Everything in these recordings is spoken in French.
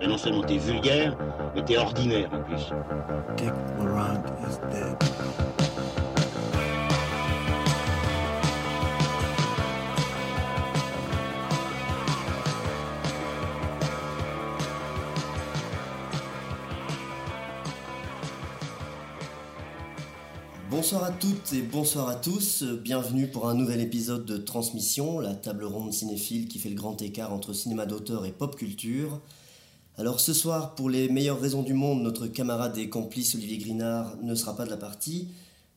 Et non seulement t'es vulgaire, mais t'es ordinaire en plus. Dick Laurent is dead. Bonsoir à toutes et bonsoir à tous, bienvenue pour un nouvel épisode de Transmission, la table ronde cinéphile qui fait le grand écart entre cinéma d'auteur et pop culture. Alors ce soir, pour les meilleures raisons du monde, notre camarade et complice Olivier Grinard ne sera pas de la partie.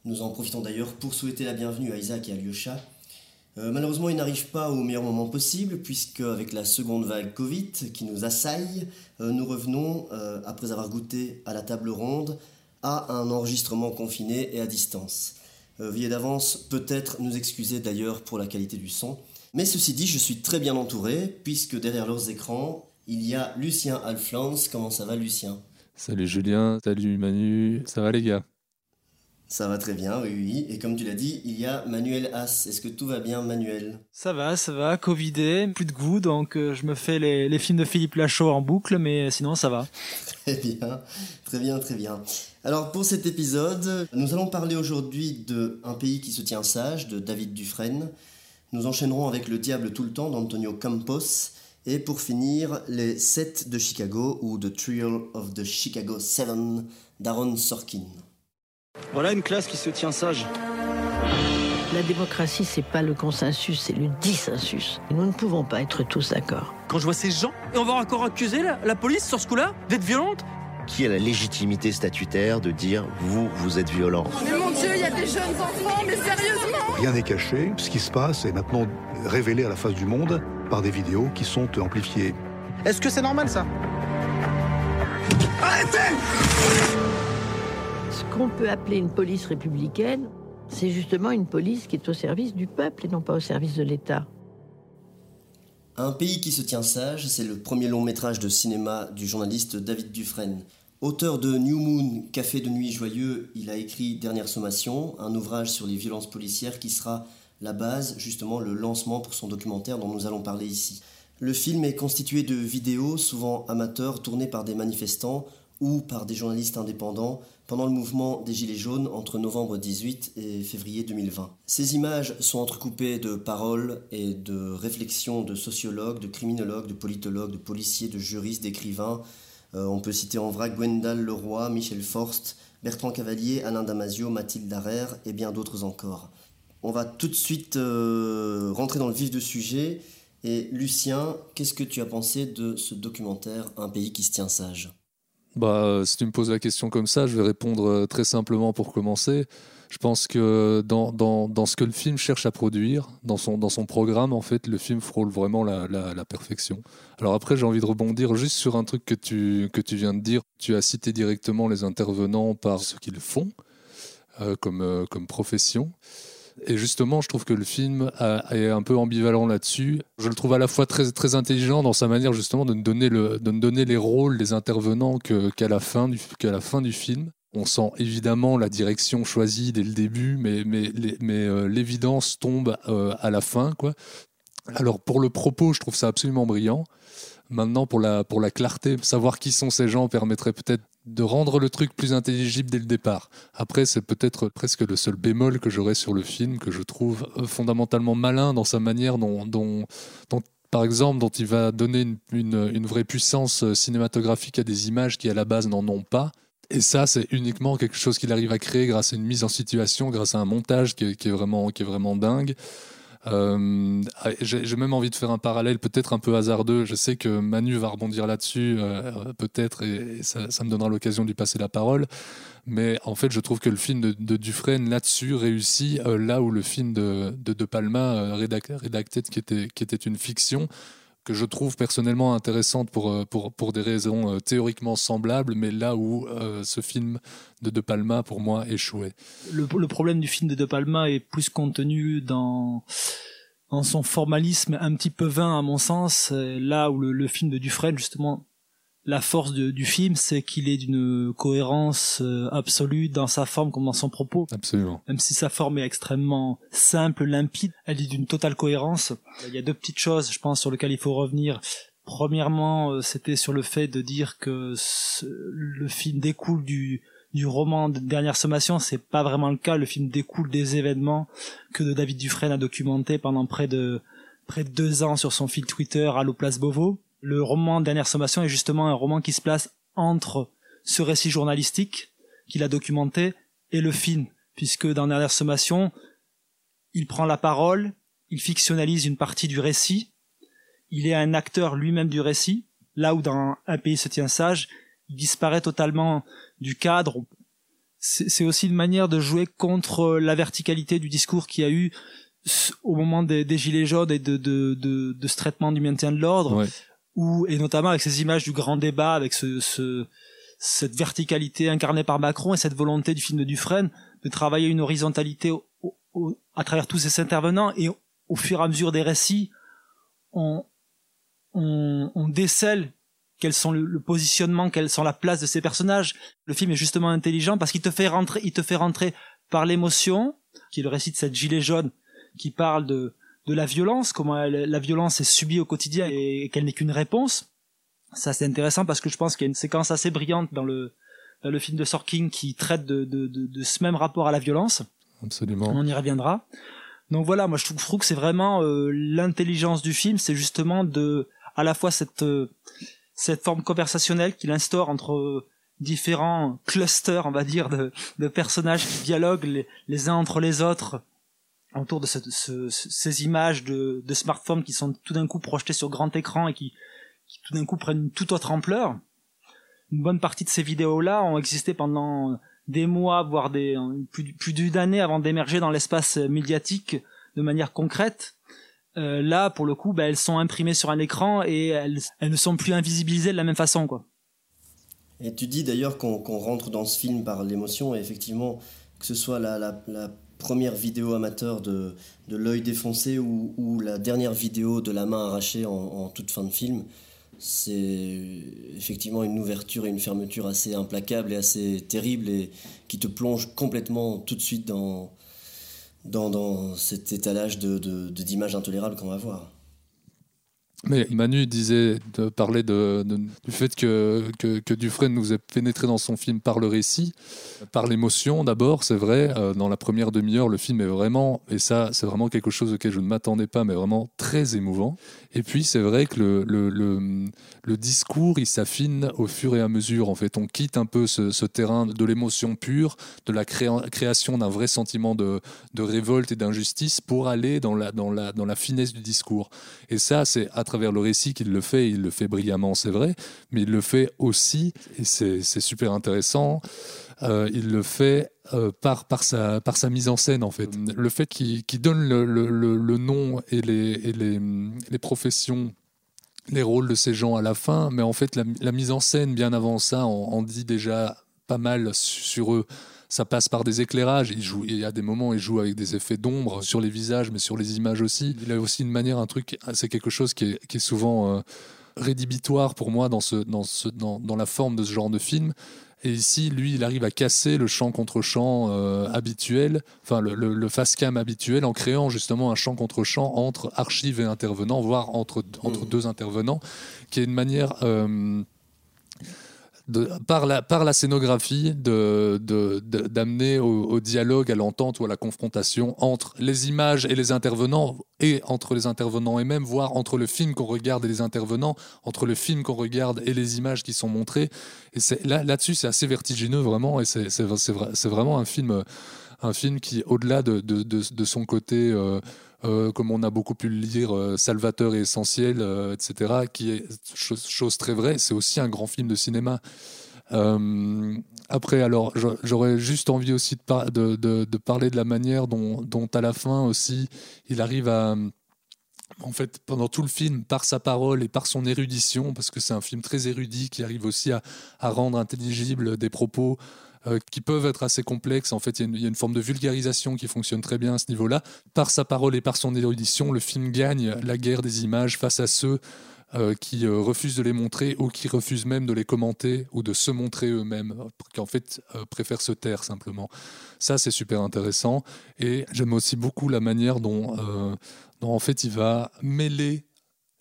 Nous en profitons d'ailleurs pour souhaiter la bienvenue à Isaac et à Lyosha. Euh, malheureusement, il n'arrive pas au meilleur moment possible, puisque avec la seconde vague Covid qui nous assaille, euh, nous revenons, euh, après avoir goûté à la table ronde, à un enregistrement confiné et à distance. Veuillez d'avance peut-être nous excuser d'ailleurs pour la qualité du son. Mais ceci dit, je suis très bien entouré, puisque derrière leurs écrans, il y a Lucien Alflans. Comment ça va Lucien? Salut Julien, salut Manu, ça va les gars? Ça va très bien, oui, oui. Et comme tu l'as dit, il y a Manuel Haas. Est-ce que tout va bien Manuel? Ça va, ça va, Covidé, plus de goût, donc euh, je me fais les, les films de Philippe Lachaud en boucle, mais sinon ça va. Très bien, très bien, très bien. Alors pour cet épisode, nous allons parler aujourd'hui de Un pays qui se tient sage de David Dufresne. Nous enchaînerons avec Le diable tout le temps d'Antonio Campos. Et pour finir, Les 7 de Chicago ou The Trio of the Chicago 7 d'Aaron Sorkin. Voilà une classe qui se tient sage. La démocratie, c'est pas le consensus, c'est le dissensus. Nous ne pouvons pas être tous d'accord. Quand je vois ces gens, et on va encore accuser la, la police sur ce coup-là d'être violente Qui a la légitimité statutaire de dire vous, vous êtes violent? Mais mon Dieu, il y a des jeunes enfants, mais sérieusement Rien n'est caché. Ce qui se passe est maintenant révélé à la face du monde par des vidéos qui sont amplifiées. Est-ce que c'est normal ça? Ce qu'on peut appeler une police républicaine, c'est justement une police qui est au service du peuple et non pas au service de l'État. Un pays qui se tient sage, c'est le premier long métrage de cinéma du journaliste David Dufresne. Auteur de New Moon, Café de nuit joyeux, il a écrit Dernière sommation, un ouvrage sur les violences policières qui sera la base, justement le lancement pour son documentaire dont nous allons parler ici. Le film est constitué de vidéos, souvent amateurs, tournées par des manifestants ou par des journalistes indépendants pendant le mouvement des Gilets jaunes entre novembre 18 et février 2020. Ces images sont entrecoupées de paroles et de réflexions de sociologues, de criminologues, de politologues, de policiers, de juristes, d'écrivains. Euh, on peut citer en vrac Gwendal Leroy, Michel Forst, Bertrand Cavalier, Alain Damasio, Mathilde Darère et bien d'autres encore. On va tout de suite euh, rentrer dans le vif du sujet. Et Lucien, qu'est-ce que tu as pensé de ce documentaire Un pays qui se tient sage? Bah, si tu me poses la question comme ça, je vais répondre euh, très simplement pour commencer. Je pense que dans, dans, dans ce que le film cherche à produire, dans son, dans son programme, en fait, le film frôle vraiment la, la, perfection. Alors après, j'ai envie de rebondir juste sur un truc que tu, que tu viens de dire. Tu as cité directement les intervenants par ce qu'ils font euh, comme, euh, comme profession. Et justement, je trouve que le film est un peu ambivalent là-dessus. Je le trouve à la fois très, très intelligent dans sa manière justement de nous donner, le, de donner les rôles des intervenants qu'à la, fin du- la fin du film. On sent évidemment la direction choisie dès le début, mais, mais, mais euh, l'évidence tombe euh, à la fin. Quoi. Alors pour le propos, je trouve ça absolument brillant. Maintenant, pour la, pour la clarté, savoir qui sont ces gens permettrait peut-être de rendre le truc plus intelligible dès le départ. Après, c'est peut-être presque le seul bémol que j'aurais sur le film, que je trouve euh, fondamentalement malin dans sa manière dont, dont, par exemple, dont il va donner une, une- vraie puissance euh, cinématographique à des images qui, à la base, n'en ont pas. Et ça, c'est uniquement quelque chose qu'il arrive à créer grâce à une mise en situation, grâce à un montage qui est vraiment, qui est vraiment dingue. Euh, J'ai même envie de faire un parallèle peut-être un peu hasardeux. Je sais que Manu va rebondir là-dessus, euh, peut-être, et, ça, me donnera l'occasion de lui passer la parole. Mais en fait, je trouve que le film de, Dufresne là-dessus réussit euh, là où le film de De, de Palma, Redacted, qui était, qui était une fiction, que je trouve personnellement intéressante pour, euh, pour, pour des raisons euh, théoriquement semblables, mais là où euh, ce film de De Palma, pour moi, échouait. Le, le problème du film de De Palma est plus contenu dans dans son formalisme un petit peu vain à mon sens, là où le, le film de Dufresne justement la force de- du film, c'est qu'il est d'une cohérence euh, absolue dans sa forme comme dans son propos. Absolument. Même si sa forme est extrêmement simple, limpide, elle est d'une totale cohérence. Il y a deux petites choses, je pense, sur lesquelles il faut revenir. Premièrement, euh, c'était sur le fait de dire que ce- le film découle du, du roman de Dernière Sommation. C'est pas vraiment le cas. Le film découle des événements que David Dufresne a documentés pendant près de près de deux ans sur son fil Twitter à Place Beauvau. Le roman Dernière Sommation est justement un roman qui se place entre ce récit journalistique qu'il a documenté et le film, puisque dans Dernière Sommation, il prend la parole, il fictionnalise une partie du récit, il est un acteur lui-même du récit, là où dans Un pays se tient sage, il disparaît totalement du cadre. C'est aussi une manière de jouer contre la verticalité du discours qu'il y a eu au moment des, gilets jaunes et de, ce traitement du maintien de l'ordre. Où et notamment avec ces images du grand débat, avec ce, ce cette verticalité incarnée par Macron et cette volonté du film de Dufresne de travailler une horizontalité au- au- à travers tous ces intervenants et au, au fur et à mesure des récits, on, on, on décèle quels sont le, le positionnement, quelles sont la place de ces personnages. Le film est justement intelligent parce qu'il te fait rentrer, il te fait rentrer par l'émotion, qui est le récit de cette gilet jaune, qui parle de, de la violence, comment elle- la violence est subie au quotidien et qu'elle n'est qu'une réponse. Ça c'est intéressant parce que je pense qu'il y a une séquence assez brillante dans le, dans le film de Sorkin qui traite de, de, de, de ce même rapport à la violence. Absolument. On y reviendra. Donc voilà, moi je trouve, je trouve que c'est vraiment euh, l'intelligence du film, c'est justement de à la fois cette euh, cette forme conversationnelle qu'il instaure entre euh, différents clusters, on va dire, de, de personnages qui dialoguent les, les uns entre les autres autour de ce- ce- ce- ces images de, smartphones qui sont tout d'un coup projetées sur grand écran et qui, tout d'un coup prennent une toute autre ampleur. Une bonne partie de ces vidéos-là ont existé pendant des mois, voire plus, d'une année avant d'émerger dans l'espace médiatique de manière concrète. Euh, là, pour le coup, bah, elles sont imprimées sur un écran et elles, ne sont plus invisibilisées de la même façon, quoi. Et tu dis d'ailleurs qu'on rentre dans ce film par l'émotion, et effectivement, que ce soit la première vidéo amateur de, de l'œil défoncé ou, la dernière vidéo de la main arrachée en, toute fin de film, c'est effectivement une ouverture et une fermeture assez implacable et assez terrible et qui te plonge complètement tout de suite dans, dans, dans cet étalage de, de- de- d'images intolérables qu'on va voir. Mais Manu disait, de, de- du fait que, que, que Dufresne nous ait pénétré dans son film par le récit, par l'émotion d'abord, c'est vrai. euh, dans la première demi-heure, le film est vraiment, et ça, c'est vraiment quelque chose auquel je ne m'attendais pas, mais vraiment très émouvant. Et puis, c'est vrai que le, le, discours, il s'affine au fur et à mesure. En fait, on quitte un peu ce, terrain de l'émotion pure, de la créa- création d'un vrai sentiment de, de révolte et d'injustice pour aller dans la, dans, la, dans la finesse du discours. Et ça, c'est à travers le récit qu'il le fait. Il le fait brillamment, c'est vrai, mais il le fait aussi, et c'est super intéressant, euh, il le fait euh, par, par, sa, par sa mise en scène, en fait. Le fait qu'il donne le, le- nom et les, les, les professions les rôles de ces gens à la fin, mais en fait la, mise en scène bien avant ça en, en dit déjà pas mal su- sur eux. Ça passe par des éclairages. Il, joue, il y a des moments, il joue avec des effets d'ombre sur les visages, mais sur les images aussi. Il a aussi une manière, un truc, c'est quelque chose qui est, qui est souvent euh, rédhibitoire pour moi dans, ce, dans, ce, dans, dans la forme de ce genre de film. Et ici, lui, il arrive à casser le champ contre champ euh, habituel, enfin le, le, le face cam habituel, en créant justement un champ contre champ entre archives et intervenants, voire entre, entre deux intervenants, qui est une manière. euh, par, la, par la scénographie de, de- d'amener au, dialogue, à l'entente ou à la confrontation entre les images et les intervenants, et entre les intervenants et même, voire entre le film qu'on regarde et les intervenants, entre le film qu'on regarde et les images qui sont montrées. Et là, là-dessus, c'est assez vertigineux, vraiment, et c'est, c'est, c'est, vra- c'est vraiment un film, un film qui, au-delà de, de, de, de son côté... euh, euh, comme on a beaucoup pu le lire, euh, Salvateur et essentiel, euh, etc., qui est chose, très vraie, c'est aussi un grand film de cinéma. Après, alors, j'a- j'aurais juste envie aussi de, par- de, de- de parler de la manière dont, à la fin aussi, il arrive à, en fait, pendant tout le film, par sa parole et par son érudition, parce que c'est un film très érudit qui arrive aussi à, à rendre intelligibles des propos euh, qui peuvent être assez complexes. En fait, il y, a une- forme de vulgarisation qui fonctionne très bien à ce niveau-là. Par sa parole et par son érudition, le film gagne la guerre des images face à ceux euh, qui euh, refusent de les montrer ou qui refusent même de les commenter ou de se montrer eux-mêmes, qui en fait préfèrent se taire simplement. Ça, c'est super intéressant. Et j'aime aussi beaucoup la manière dont, dont, en fait, il va mêler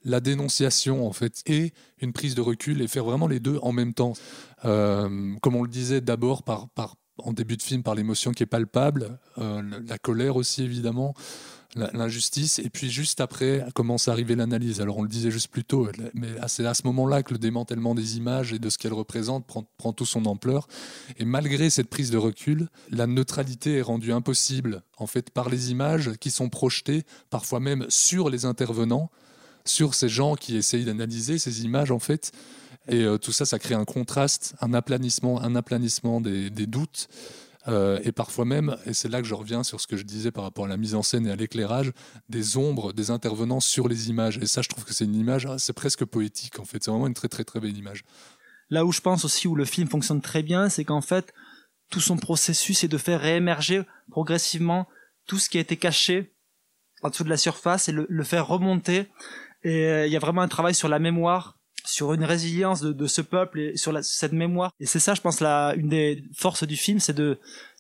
la dénonciation en fait et une prise de recul et faire vraiment les deux en même temps. comme on le disait d'abord par, en début de film par l'émotion qui est palpable, la colère aussi évidemment, l'injustice, et puis juste après commence à arriver l'analyse. Alors on le disait juste plus tôt, mais c'est à ce moment-là que le démantèlement des images et de ce qu'elles représentent prend, prend tout son ampleur. Et malgré cette prise de recul, la neutralité est rendue impossible en fait par les images qui sont projetées, parfois même sur les intervenants, sur ces gens qui essayent d'analyser ces images en fait. Et euh, tout ça, ça crée un contraste, un aplanissement, un aplanissement des, des doutes. Euh, et parfois même, et c'est là que je reviens sur ce que je disais par rapport à la mise en scène et à l'éclairage, des ombres des intervenants sur les images. Et ça, je trouve que c'est une image, c'est presque poétique en fait. C'est vraiment une très très très belle image. Là où je pense aussi où le film fonctionne très bien, c'est qu'en fait, tout son processus est de faire réémerger progressivement tout ce qui a été caché en dessous de la surface et le, faire remonter. Et euh, il y a vraiment un travail sur la mémoire sur une résilience de, ce peuple et sur cette mémoire. Et c'est ça, je pense, la, une des forces du film, c'est de,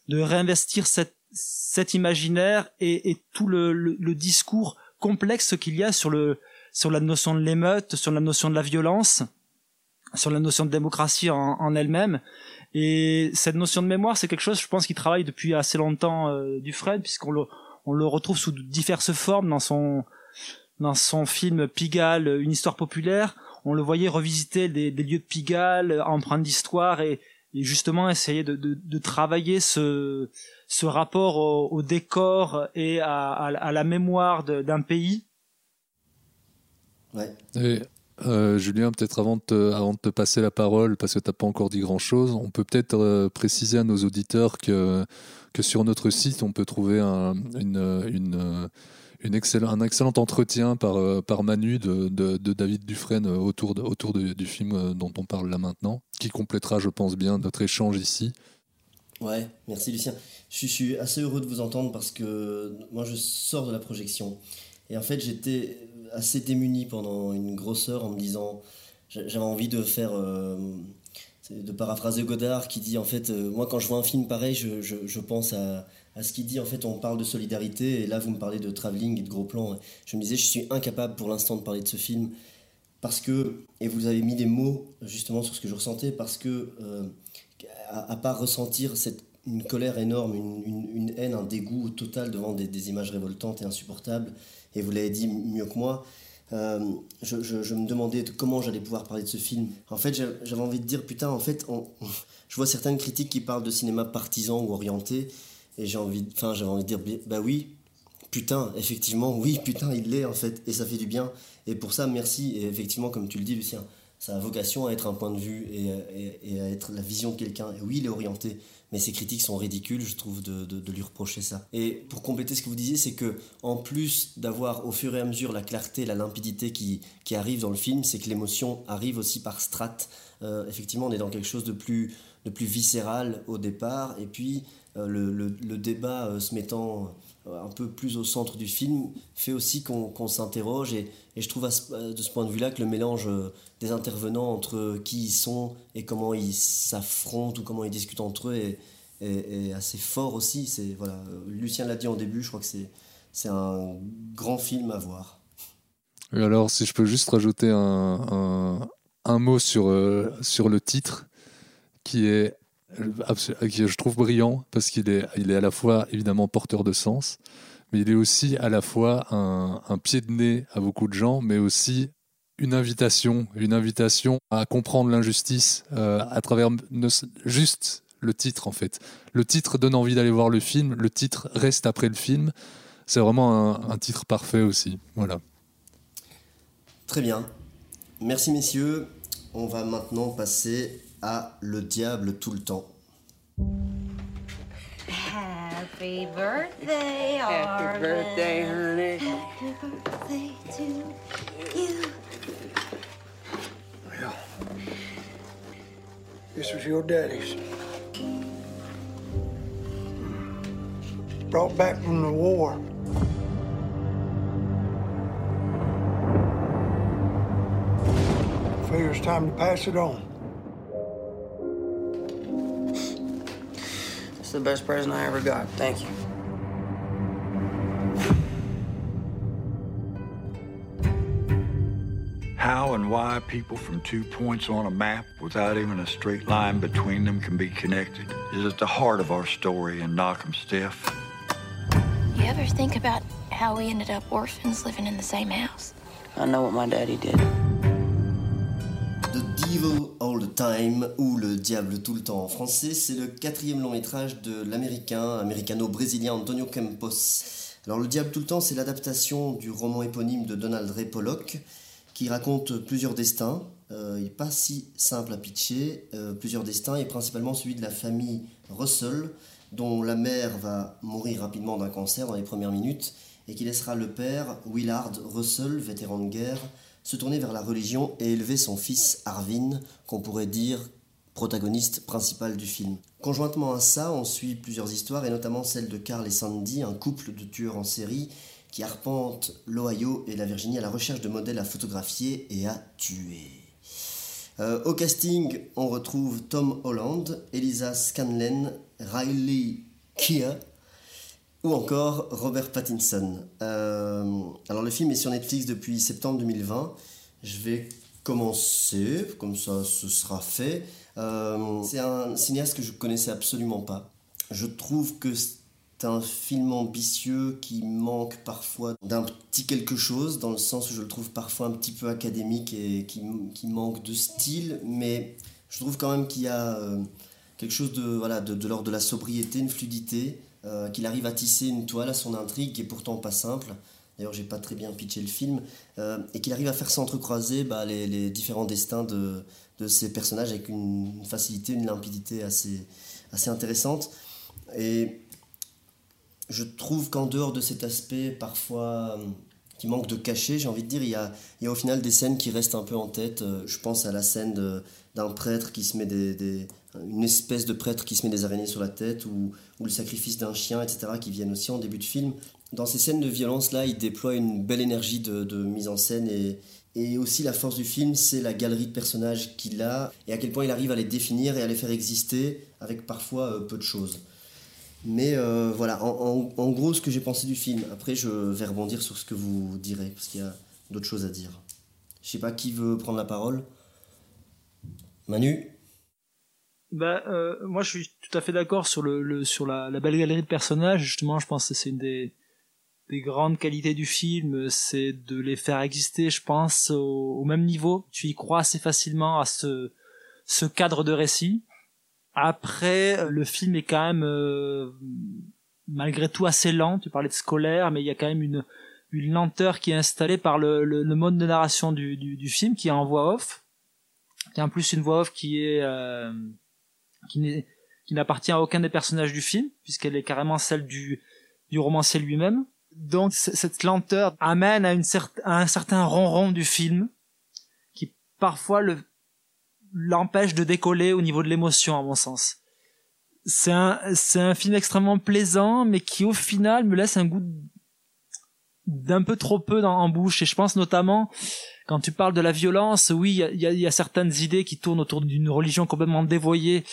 de réinvestir cette, cet imaginaire et, tout le, discours complexe qu'il y a sur, le, sur la notion de l'émeute, sur la notion de la violence, sur la notion de démocratie en, elle-même. Et cette notion de mémoire, c'est quelque chose, je pense, qui travaille depuis assez longtemps euh, du Fred, puisqu'on le, on le retrouve sous diverses formes dans son, dans son film Pigalle, une histoire populaire on le voyait revisiter des, lieux de Pigalle, empreintes d'histoire et, justement essayer de, travailler ce, ce rapport au, décor et à, la mémoire d'un pays. Ouais. Euh, Julien, peut-être avant, de te, avant de te passer la parole, parce que tu n'as pas encore dit grand-chose, on peut peut-être euh, préciser à nos auditeurs que, que sur notre site, on peut trouver une, une un excellent entretien par, euh, par Manu de, David Dufresne euh, autour, autour du film euh, dont on parle là maintenant, qui complétera, je pense bien, notre échange ici. Ouais, merci Lucien. Je, suis assez heureux de vous entendre parce que moi je sors de la projection. Et en fait, j'étais assez démuni pendant une grosse heure en me disant j'avais envie de faire. de paraphraser Godard qui dit en fait, moi quand je vois un film pareil, je, je pense à, à ce qu'il dit. En fait, on parle de solidarité, et là, vous me parlez de travelling et de gros plans. Je me disais, je suis incapable pour l'instant de parler de ce film, parce que, et vous avez mis des mots justement sur ce que je ressentais, parce que, euh, à, part ressentir cette, une colère énorme, une, haine, un dégoût total devant des, images révoltantes et insupportables, et vous l'avez dit mieux que moi, euh, je, me demandais comment j'allais pouvoir parler de ce film. En fait, j'avais envie de dire, putain, en fait, je vois certaines critiques qui parlent de cinéma partisan ou orienté, et j'ai envie, enfin, j'avais envie de dire, bah oui, putain, effectivement, oui, putain, il l'est en fait, et ça fait du bien. Et pour ça, merci. Et effectivement, comme tu le dis, Lucien, ça a vocation à être un point de vue et, à être la vision de quelqu'un. Et oui, il est orienté, mais ses critiques sont ridicules, je trouve, de, de, lui reprocher ça. Et pour compléter ce que vous disiez, c'est que en plus d'avoir au fur et à mesure la clarté, la limpidité qui, qui arrive dans le film, c'est que l'émotion arrive aussi par strates. Euh, effectivement, on est dans quelque chose de plus, de plus viscéral au départ, et puis euh, le, débat euh, se mettant euh, un peu plus au centre du film fait aussi qu'on s'interroge et, je trouve de ce point de vue-là que le mélange des intervenants entre qui ils sont et comment ils s'affrontent ou comment ils discutent entre eux est, assez fort aussi. C'est voilà, Lucien l'a dit en début, je crois que c'est un grand film à voir. alors, si je peux juste rajouter un, un, mot sur, sur le titre, qui est que je trouve brillant parce qu'il est, il est à la fois évidemment porteur de sens, mais il est aussi à la fois un, pied de nez à beaucoup de gens, mais aussi une invitation, une invitation à comprendre l'injustice euh, à travers juste le titre en fait. Le titre donne envie d'aller voir le film, le titre reste après le film. C'est vraiment un titre parfait aussi. Voilà. Très bien. Merci messieurs. On va maintenant passer à Le Diable tout le temps. Happy birthday, Happy birthday, honey. Happy birthday to you. Well, this was your daddy's. Brought back from the war. figure it's time to pass it on. It's the best present I ever got. Thank you. How and why people from two points on a map without even a straight line between them can be connected is at the heart of our story in Knock'em Stiff. You ever think about how we ended up orphans living in the same house? I know what my daddy did. The Devil All the Time, ou Le Diable tout le temps en français, c'est le quatrième long métrage de l'américain, américano-brésilien Antonio Campos. Alors Le Diable tout le temps, c'est l'adaptation du roman éponyme de Donald Ray Pollock, qui raconte plusieurs destins. Euh, il n'est pas si simple à pitcher, euh, plusieurs destins, et principalement celui de la famille Russell, dont la mère va mourir rapidement d'un cancer dans les premières minutes, et qui laissera le père, Willard Russell, vétéran de guerre, se tourner vers la religion et élever son fils Arvin, qu'on pourrait dire protagoniste principal du film. Conjointement à ça, on suit plusieurs histoires, et notamment celle de Carl et Sandy, un couple de tueurs en série qui arpentent l'Ohio et la Virginie à la recherche de modèles à photographier et à tuer. Euh, au casting, on retrouve Tom Holland, Elisa Scanlon, Riley Keough ou encore Robert Pattinson. Euh, alors le film est sur Netflix depuis septembre 2020. Je vais commencer, comme ça ce sera fait. Euh, c'est un cinéaste que je connaissais absolument pas. Je trouve que c'est un film ambitieux qui manque parfois d'un petit quelque chose, dans le sens où je le trouve parfois un petit peu académique et qui, manque de style, mais je trouve quand même qu'il y a euh, quelque chose de, voilà, de, de l'ordre de la sobriété, une fluidité, euh, qu'il arrive à tisser une toile à son intrigue qui est pourtant pas simple. D'ailleurs, j'ai pas très bien pitché le film, euh, et qu'il arrive à faire s'entrecroiser bah, les, les, différents destins de, de ces personnages avec une facilité, une limpidité assez, assez intéressante. Et je trouve qu'en dehors de cet aspect parfois euh, qui manque de cachet, j'ai envie de dire, il y, a, il y a au final des scènes qui restent un peu en tête. Je pense à la scène d'un prêtre qui se met des, une espèce de prêtre qui se met des araignées sur la tête ou, le sacrifice d'un chien, etc., qui viennent aussi en début de film. Dans ces scènes de violence-là, il déploie une belle énergie de, mise en scène et, et aussi la force du film, c'est la galerie de personnages qu'il a et à quel point il arrive à les définir et à les faire exister avec parfois euh, peu de choses. Mais euh, voilà, en, en, en, gros, ce que j'ai pensé du film. Après, je vais rebondir sur ce que vous direz, parce qu'il y a d'autres choses à dire. Je sais pas qui veut prendre la parole. Manu? Bah, euh, moi, je suis tout à fait d'accord sur, le, le, sur la, la, belle galerie de personnages. Justement, je pense que c'est une des, des grandes qualités du film, c'est de les faire exister, je pense, au, au, même niveau. Tu y crois assez facilement à ce, ce cadre de récit. Après, le film est quand même euh, malgré tout assez lent. Tu parlais de scolaire, mais il y a quand même une, une lenteur qui est installée par le, le, mode de narration du, du, du, film, qui est en voix off. Est en plus une voix off qui est euh, qui n'appartient à aucun des personnages du film, puisqu'elle est carrément celle du, du romancier lui-même. Donc cette lenteur amène à, une cer à un certain ronron du film, qui parfois le l'empêche de décoller au niveau de l'émotion à mon sens. C'est un, un film extrêmement plaisant, mais qui au final me laisse un goût d'un peu trop peu dans, en bouche. Et je pense notamment, quand tu parles de la violence, oui, il y a, y a, certaines idées qui tournent autour d'une religion complètement dévoyée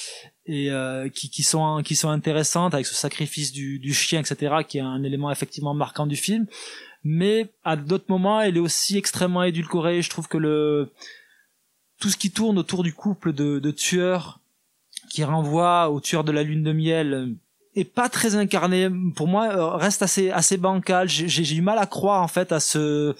et euh, qui, qui, sont, qui sont intéressantes avec ce sacrifice du, du chien, etc., qui est un élément effectivement marquant du film. Mais à d'autres moments, elle est aussi extrêmement édulcorée. Je trouve que le tout ce qui tourne autour du couple de, de tueurs qui renvoie au tueur de la lune de miel est pas très incarné pour moi euh, reste assez assez bancal j'ai eu mal à croire en fait à ce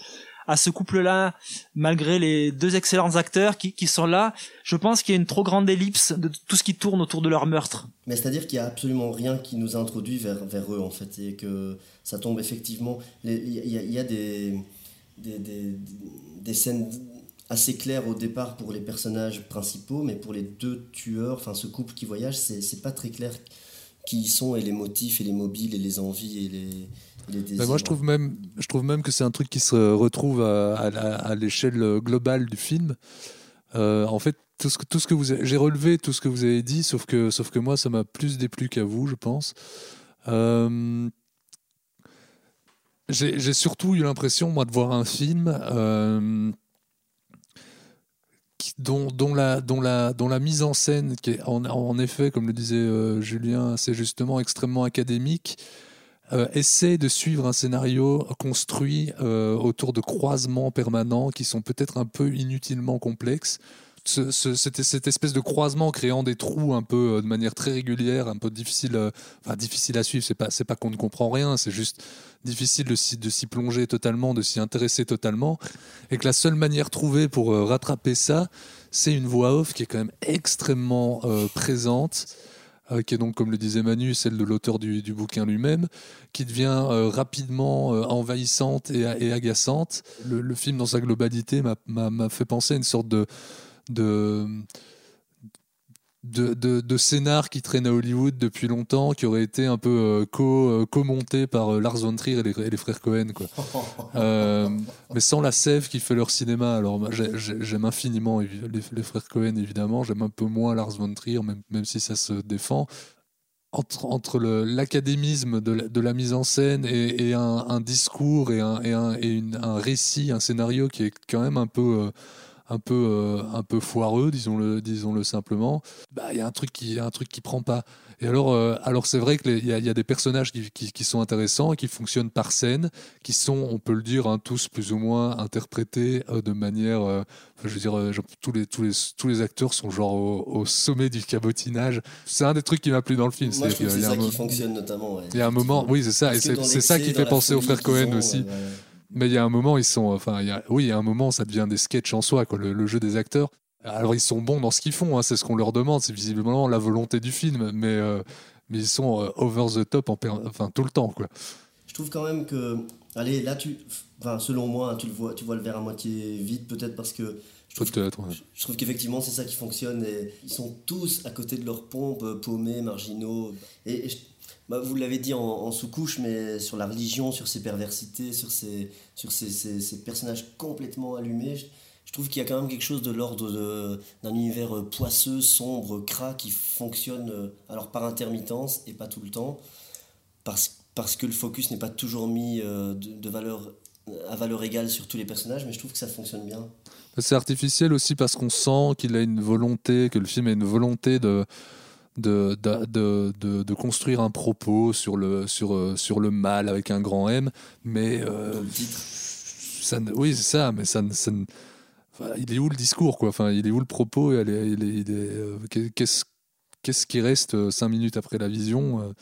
à ce couple-là, malgré les deux excellents acteurs qui, sont là, je pense qu'il y a une trop grande ellipse de tout ce qui tourne autour de leur meurtre. Mais c'est-à-dire qu'il y a absolument rien qui nous introduit vers, vers eux, en fait, et que ça tombe effectivement... Il y, a des, des, des, des scènes assez claires au départ pour les personnages principaux, mais pour les deux tueurs, enfin ce couple qui voyage, c'est pas très clair qui ils sont et les motifs et les mobiles et les envies et les, moi, je trouve même, je trouve même que c'est un truc qui se retrouve à, à, à l'échelle globale du film. Euh, en fait, tout ce que, tout ce que vous j'ai relevé tout ce que vous avez dit, sauf que, sauf que moi, ça m'a plus déplu qu'à vous, je pense. Euh, j'ai surtout eu l'impression, moi, de voir un film euh, dont, dont, la, dont, la, dont la mise en scène, qui est en, en effet, comme le disait Julien, c'est justement extrêmement académique, euh, de suivre un scénario construit euh, autour de croisements permanents qui sont peut-être un peu inutilement complexes. Ce, ce- cette, espèce de croisement créant des trous un peu euh, de manière très régulière, un peu difficile, euh, enfin difficile à suivre. C'est pas pas qu'on ne comprend rien, c'est juste difficile de s'y de s'y plonger totalement, de s'y intéresser totalement, et que la seule manière trouvée pour rattraper ça, c'est une voix off qui est quand même extrêmement présente euh, qui est donc, comme le disait Manu, celle de l'auteur du, bouquin lui-même, qui devient euh, rapidement euh, envahissante et, agaçante. Le, film, dans sa globalité, m'a- fait penser à une sorte de, de, de, de scénar qui traîne à Hollywood depuis longtemps, qui aurait été un peu euh, co, euh, co-monté par euh, Lars von Trier et les, et les frères Cohen. Quoi. Euh, mais sans la sève qui fait leur cinéma. Alors j'aime infiniment les, les frères Cohen, évidemment. J'aime un peu moins Lars von Trier, même, même si ça se défend. Entre, entre l'académisme de, la- de la mise en scène et, et un, un discours et, un, et, un, et une- un récit, un scénario qui est quand même un peu... un peu euh, un peu foireux disons-le disons-le simplement bah il y a un truc qui y a un truc qui prend pas et alors euh, alors c'est vrai qu'il y, y a des personnages qui, qui, qui sont intéressants et qui fonctionnent par scène qui sont on peut le dire hein, tous plus ou moins interprétés euh, de manière euh, je veux dire genre, tous les tous les tous les acteurs sont genre au, au sommet du cabotinage c'est un des trucs qui m'a plu dans le film Moi, je trouve que qu'il c'est y a ça un qui mo- fonctionne notamment. ouais. il y a un moment, oui, c'est ça, et c'est ça qui fait penser aux frères Cohen ont, aussi. ouais, ouais. Mais il y a un moment, ils sont, enfin, il y a, oui, il y a un moment, ça devient des sketchs en soi, quoi, le, le jeu des acteurs. Alors ils sont bons dans ce qu'ils font, hein, c'est ce qu'on leur demande, c'est visiblement la volonté du film, mais mais, mais ils sont euh, over the top en enfin, tout le temps. Quoi. Je trouve quand même que, allez, là, tu, enfin, selon moi, hein, tu le vois, tu vois le verre à moitié vide, peut-être parce que je trouve, je trouve qu'effectivement c'est ça qui fonctionne et ils sont tous à côté de leur pompe, euh, paumés, marginaux. Et, et je- bah, vous l'avez dit en, sous-couche, mais sur la religion, sur ses perversités, sur ces, sur ces, ces- personnages complètement allumés, je, trouve qu'il y a quand même quelque chose de l'ordre d'un univers euh, poisseux, sombre, cras qui fonctionne euh, alors par intermittence et pas tout le temps parce, parce que le focus n'est pas toujours mis euh, de valeur, à valeur égale sur tous les personnages, mais je trouve que ça fonctionne bien. C'est artificiel aussi parce qu'on sent qu'il a une volonté, que le film a une volonté de, de, de, de, de- construire un propos sur le, sur, euh, sur le mal avec un grand M, mais. euh, ça oui, c'est ça, mais ça, ça enfin, il est où le discours, quoi? Enfin, Il est où le propos? Euh, Qu'est-ce qu'est-ce qui reste cinq minutes après la vision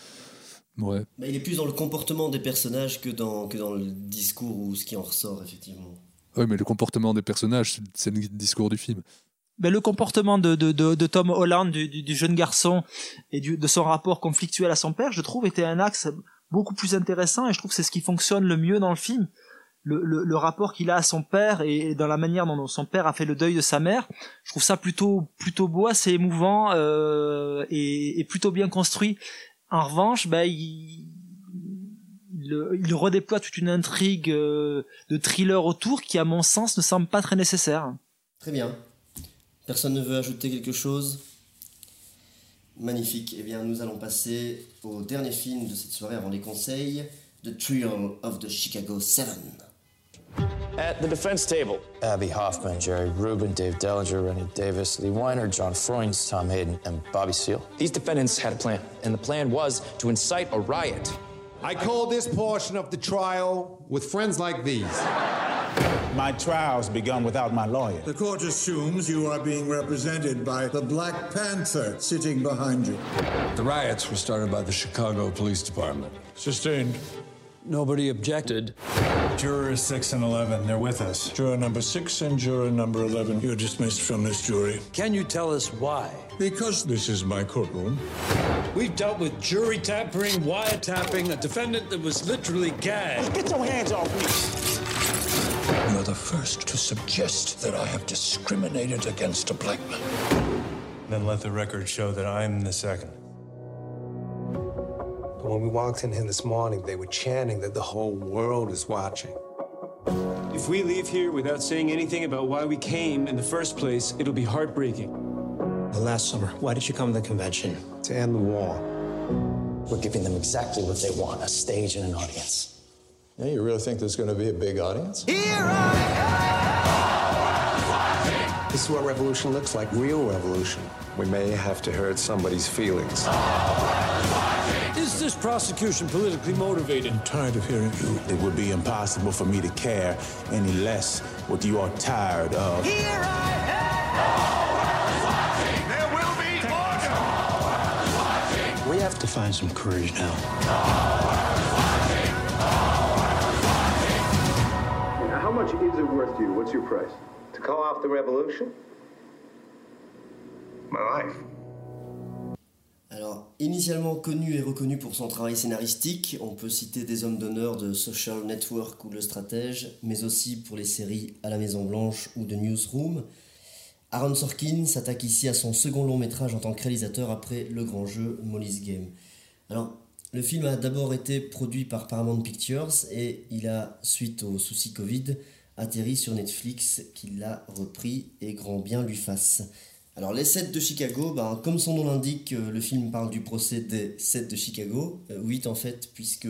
Ouais. Mais il est plus dans le comportement des personnages que dans, que dans le discours ou ce qui en ressort, effectivement. Ouais, mais le comportement des personnages, c'est le discours du film. Ben, le comportement de, de, de, de Tom Holland, du, du, du jeune garçon, et du, de son rapport conflictuel à son père, je trouve était un axe beaucoup plus intéressant, et je trouve que c'est ce qui fonctionne le mieux dans le film. Le, le, le rapport qu'il a à son père et, dans la manière dont son père a fait le deuil de sa mère, je trouve ça plutôt plutôt beau, assez émouvant euh, et, et plutôt bien construit. En revanche, ben, il, il, il redéploie toute une intrigue euh, de thriller autour qui, à mon sens, ne semble pas très nécessaire. Très bien. Personne ne veut ajouter quelque chose Magnifique. Eh bien, nous allons passer au dernier film de cette soirée avant les conseils, The Trio of the Chicago Seven. At the defense table, Abby Hoffman, Jerry Rubin, Dave Dellinger, Rennie Davis, Lee Weiner, John Freund, Tom Hayden, and Bobby Seale. These defendants had a plan, and the plan was to incite a riot. I call this portion of the trial with friends like these. My trial's begun without my lawyer. The court assumes you are being represented by the Black Panther sitting behind you. The riots were started by the Chicago Police Department. Sustained. Nobody objected. Jurors 6 and 11, they're with us. Juror number six and juror number 11, you're dismissed from this jury. Can you tell us why? Because this is my courtroom. We've dealt with jury tampering, wiretapping, a defendant that was literally gagged. Get your hands off me! You're the first to suggest that I have discriminated against a black man. Then let the record show that I'm the second. But when we walked in here this morning, they were chanting that the whole world is watching. If we leave here without saying anything about why we came in the first place, it'll be heartbreaking. Last summer, why did you come to the convention? To end the war. We're giving them exactly what they want a stage and an audience. Yeah, you really think there's going to be a big audience? Here I am! This is what revolution looks like, real revolution. We may have to hurt somebody's feelings. Is this prosecution politically motivated? I'm tired of hearing you. It would be impossible for me to care any less what you are tired of. Here I am! There will be order! We have to find some courage now. Is it worth to you? What's your price? To call off the revolution? My life. Alors, initialement connu et reconnu pour son travail scénaristique, on peut citer des hommes d'honneur de Social Network ou Le Stratège, mais aussi pour les séries À la Maison Blanche ou de Newsroom. Aaron Sorkin s'attaque ici à son second long métrage en tant que réalisateur après le grand jeu Molly's Game. Alors, le film a d'abord été produit par Paramount Pictures et il a, suite aux soucis Covid, atterri sur Netflix qui l'a repris et grand bien lui fasse. Alors les 7 de Chicago, ben, comme son nom l'indique, euh, le film parle du procès des 7 de Chicago, euh, 8 en fait, puisque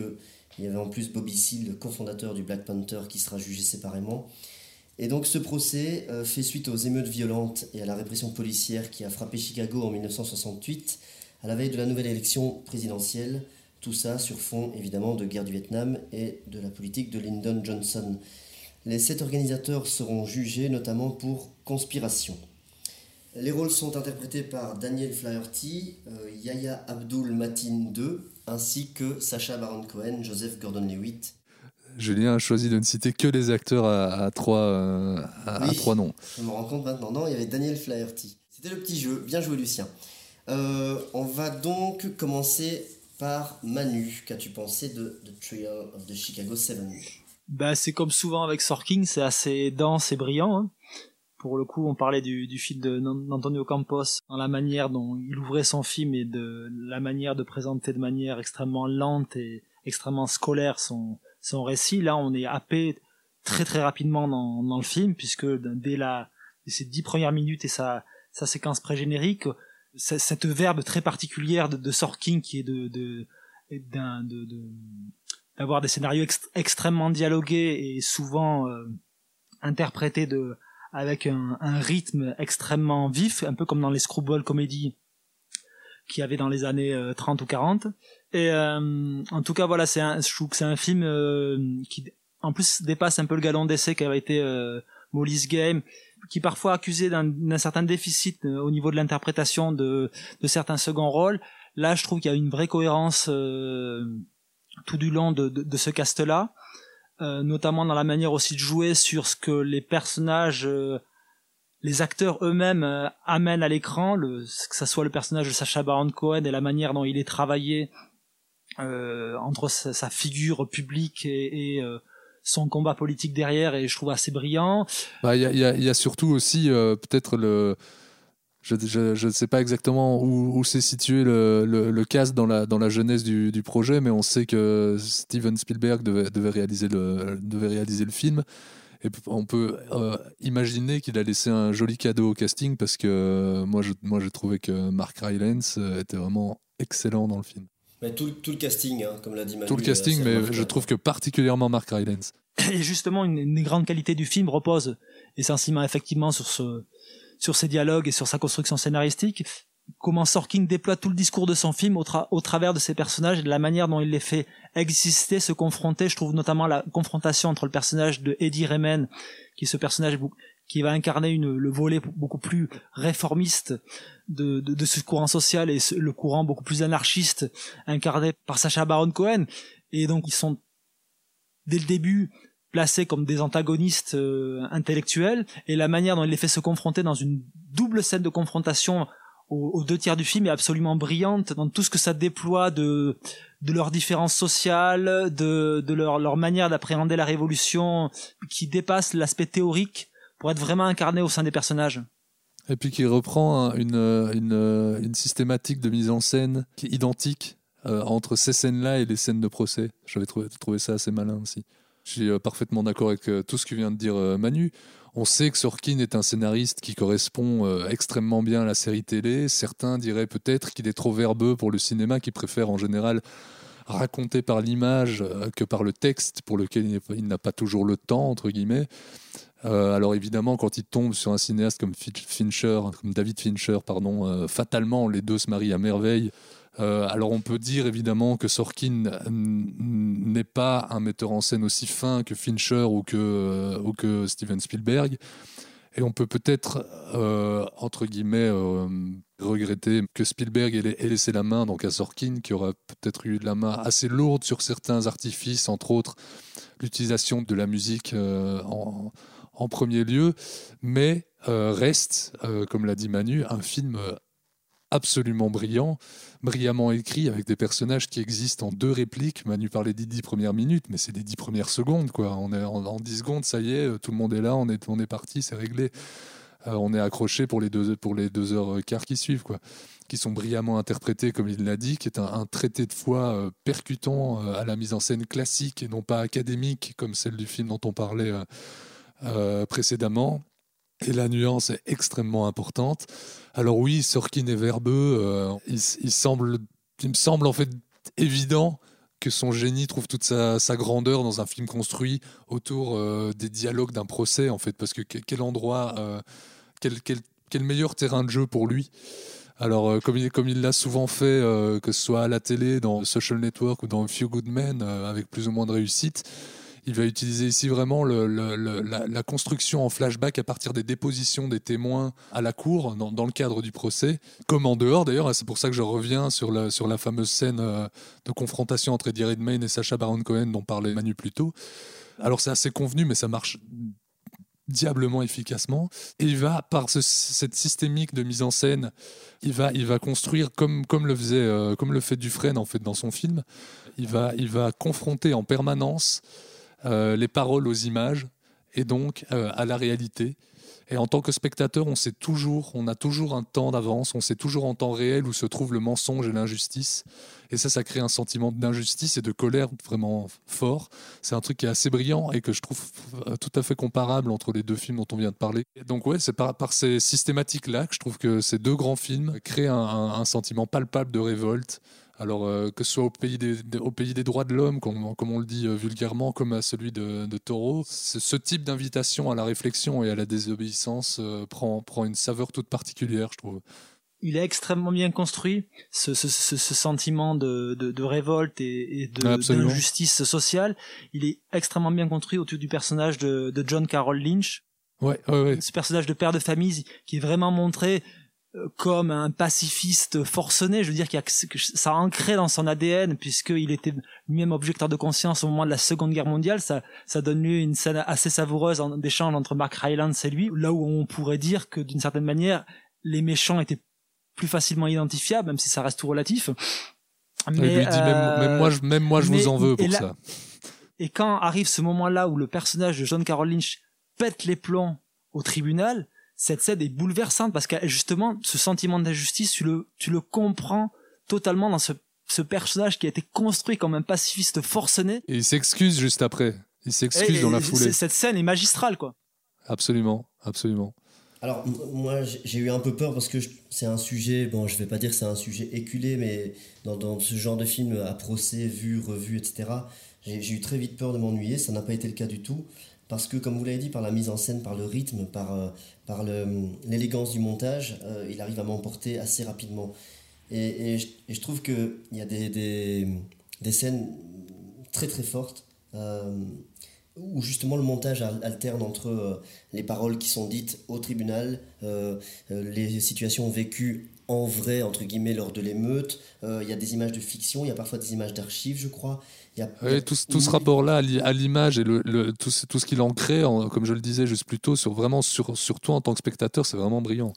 il y avait en plus Bobby Seale, le cofondateur du Black Panther, qui sera jugé séparément. Et donc ce procès euh, fait suite aux émeutes violentes et à la répression policière qui a frappé Chicago en 1968, à la veille de la nouvelle élection présidentielle, tout ça sur fond évidemment de guerre du Vietnam et de la politique de Lyndon Johnson. Les sept organisateurs seront jugés notamment pour conspiration. Les rôles sont interprétés par Daniel Flaherty, euh, Yahya Abdul Matin II, ainsi que Sacha Baron Cohen, Joseph Gordon-Lewitt. Julien a choisi de ne citer que les acteurs à, à trois, euh, à, trois noms. Je me rends compte maintenant. Non, il y avait Daniel Flaherty. C'était le petit jeu. Bien joué, Lucien. Euh, on va donc commencer par Manu. Qu'as-tu pensé de The Trial of the Chicago 7 Bah, c'est comme souvent avec Sorkin, c'est assez dense et brillant. hein. Pour le coup, on parlait du, du film d'Antonio Campos, dans la manière dont il ouvrait son film et de la manière de présenter de manière extrêmement lente et extrêmement scolaire son, son récit. Là, on est happé très très rapidement dans, dans le film, puisque dès la, dès ces dix premières minutes et sa, sa séquence pré-générique, c- cette verbe très particulière de, de qui est de, de, de- d'avoir des scénarios ext- extrêmement dialogués et souvent euh, interprétés de avec un, rythme extrêmement vif, un peu comme dans les screwball comédies qu'il y avait dans les années euh, 30 ou 40. Et euh, en tout cas, voilà, c'est un, je trouve que c'est un film euh, qui, en plus, dépasse un peu le galon d'essai qui avait été euh, Molly's Game, qui parfois accusé d'un certain déficit euh, au niveau de l'interprétation de, de certains seconds rôles. Là, je trouve qu'il y a une vraie cohérence tout du long de, de, de ce cast-là, euh, notamment dans la manière aussi de jouer sur ce que les personnages, euh, les acteurs eux-mêmes euh, amènent à l'écran, que ça soit le personnage de Sacha Baron Cohen et la manière dont il est travaillé euh, entre sa, sa figure publique et, et, euh, son combat politique derrière, et je trouve assez brillant. Bah, Il y, a- y a- y a surtout aussi peut-être le. Je je ne sais pas exactement où, où s'est situé le, le, le cast dans la, dans la jeunesse du, du projet, mais on sait que Steven Spielberg devait, devait, réaliser, le, devait réaliser le film. Et on peut euh, imaginer qu'il a laissé un joli cadeau au casting parce que euh, moi, je, moi j'ai trouvé que Mark Rylance euh, était vraiment excellent dans le film. Mais tout, tout le casting, hein, comme l'a dit Manu. Tout le casting, mais je trouve que particulièrement Mark Rylance. Et justement, une, grandes qualités du film repose essentiellement effectivement sur ce, sur ses dialogues et sur sa construction scénaristique. Comment Sorkin déploie tout le discours de son film au, tra- au travers de ses personnages et de la manière dont il les fait exister, se confronter. Je trouve notamment la confrontation entre le personnage de Eddie Redmayne, qui est ce personnage qui va incarner le volet beaucoup plus réformiste de, ce courant social et le courant beaucoup plus anarchiste incarné par Sacha Baron Cohen. Et donc ils sont dès le début placés comme des antagonistes euh, intellectuels et la manière dont il les fait se confronter dans une double scène de confrontation aux, deux tiers du film est absolument brillante dans tout ce que ça déploie de de leurs différences sociales, de, leur, manière d'appréhender la révolution qui dépasse l'aspect théorique pour être vraiment incarné au sein des personnages. Et puis qui reprend euh, une systématique de mise en scène qui est identique euh, entre ces scènes-là et les scènes de procès. J'avais trouvé, trouvé ça assez malin aussi. Je suis euh, parfaitement d'accord avec euh, tout ce que vient de dire euh, Manu. On sait que Sorkin est un scénariste qui correspond extrêmement bien à la série télé. Certains diraient peut-être qu'il est trop verbeux pour le cinéma, qu'il préfère en général raconter par l'image que par le texte, pour lequel il n'a pas toujours le temps, entre guillemets. Alors évidemment, quand il tombe sur un cinéaste comme David Fincher, pardon, fatalement les deux se marient à merveille. Euh, alors on peut dire évidemment que Sorkin n'est pas un metteur en scène aussi fin que Fincher ou que, que Steven Spielberg. Et on peut peut-être, entre guillemets, regretter que Spielberg ait, laissé la main donc à Sorkin, qui aura peut-être eu la main assez lourde sur certains artifices, entre autres l'utilisation de la musique en, premier lieu, mais euh, reste, euh, comme l'a dit Manu, un film euh, absolument brillant, brillamment écrit, avec des personnages qui existent en deux répliques. Manu parlait des dix premières minutes, mais c'est des dix premières secondes. Quoi. On est en, dix secondes, ça y est, tout le monde est là, on est, on est parti, c'est réglé. on est accroché pour les deux, pour les deux heures quart qui suivent. Qui sont brillamment interprétés, comme il l'a dit, qui est un, traité de foi percutant à la mise en scène classique et non pas académique, comme celle du film dont on parlait euh, précédemment. Et la nuance est extrêmement importante. Alors oui, Sorkin est verbeux. Euh, il, semble, il me semble en fait évident que son génie trouve toute sa, grandeur dans un film construit autour euh, des dialogues d'un procès, en fait, parce que quel endroit, quel, quel, meilleur terrain de jeu pour lui? Alors, comme il l'a souvent fait, que ce soit à la télé, dans Social Network ou dans Few Good Men, avec plus ou moins de réussite, il va utiliser ici vraiment la, construction en flashback à partir des dépositions des témoins à la cour dans, le cadre du procès, comme en dehors d'ailleurs. C'est pour ça que je reviens sur la, fameuse scène euh, de confrontation entre Eddie Redmayne et Sacha Baron Cohen dont parlait Manu plus tôt. Alors c'est assez convenu, mais ça marche diablement efficacement. Et il va, par cette systémique de mise en scène, il va, construire, euh, comme le fait Dufresne en fait dans son film, il va, confronter en permanence les paroles aux images et donc euh, à la réalité. Et en tant que spectateur, on sait toujours, on a toujours un temps d'avance, on sait toujours en temps réel où se trouve le mensonge et l'injustice. Et ça, ça crée un sentiment d'injustice et de colère vraiment fort. C'est un truc qui est assez brillant et que je trouve euh, tout à fait comparable entre les deux films dont on vient de parler. donc ouais, c'est par, ces systématiques-là que je trouve que ces deux grands films créent un sentiment palpable de révolte alors euh, que ce soit au pays des, au pays des droits de l'homme, comme, on le dit euh, vulgairement, comme à celui de, de Taureau, ce type d'invitation à la réflexion et à la désobéissance euh, prend, prend une saveur toute particulière, je trouve il est extrêmement bien construit, ce, sentiment de, révolte et, d'injustice sociale. Il est extrêmement bien construit autour du personnage de, John Carroll Lynch. Ouais, ouais, Ce personnage de père de famille qui est vraiment montré comme un pacifiste forcené, je veux dire qu'il que ça ancré dans son ADN puisqu'il était lui-même objecteur de conscience au moment de la Seconde Guerre mondiale, ça, ça donne lieu à une scène assez savoureuse d'échange entre Mark Rylance et lui, là où on pourrait dire que d'une certaine manière, les méchants étaient plus facilement identifiables, même si ça reste tout relatif. Mais, lui dit, même, moi, je, même moi, je vous en veux pour ça. Et quand arrive ce moment-là où le personnage de John Carroll Lynch pète les plombs au tribunal, cette scène est bouleversante parce que justement ce sentiment d'injustice tu le tu le comprends totalement dans ce ce personnage qui a été construit comme un pacifiste forcené. Et il s'excuse juste après. Il s'excuse dans la foulée. cette scène est magistrale quoi. Absolument. Absolument. Alors moi j'ai eu un peu peur parce que c'est un sujet bon je vais pas dire que c'est un sujet éculé mais dans, dans, ce genre de film à procès vu revu etc j'ai eu très vite peur de m'ennuyer. Ça n'a pas été le cas du tout parce que, comme vous l'avez dit, par la mise en scène, par le rythme, par, euh, par l'élégance du montage, euh, il arrive à m'emporter assez rapidement. Et, et, je, trouve qu'il y a des, des, scènes très très fortes euh, où justement le montage alterne entre les paroles qui sont dites au tribunal, les situations vécues en vrai, entre guillemets, lors de l'émeute. Il y a des images de fiction, il y a parfois des images d'archives, je crois tout, ce rapport-là à l'image et le, tout, tout, ce qu'il en crée, comme je le disais juste plus tôt, sur, vraiment sur, surtout en tant que spectateur, c'est vraiment brillant.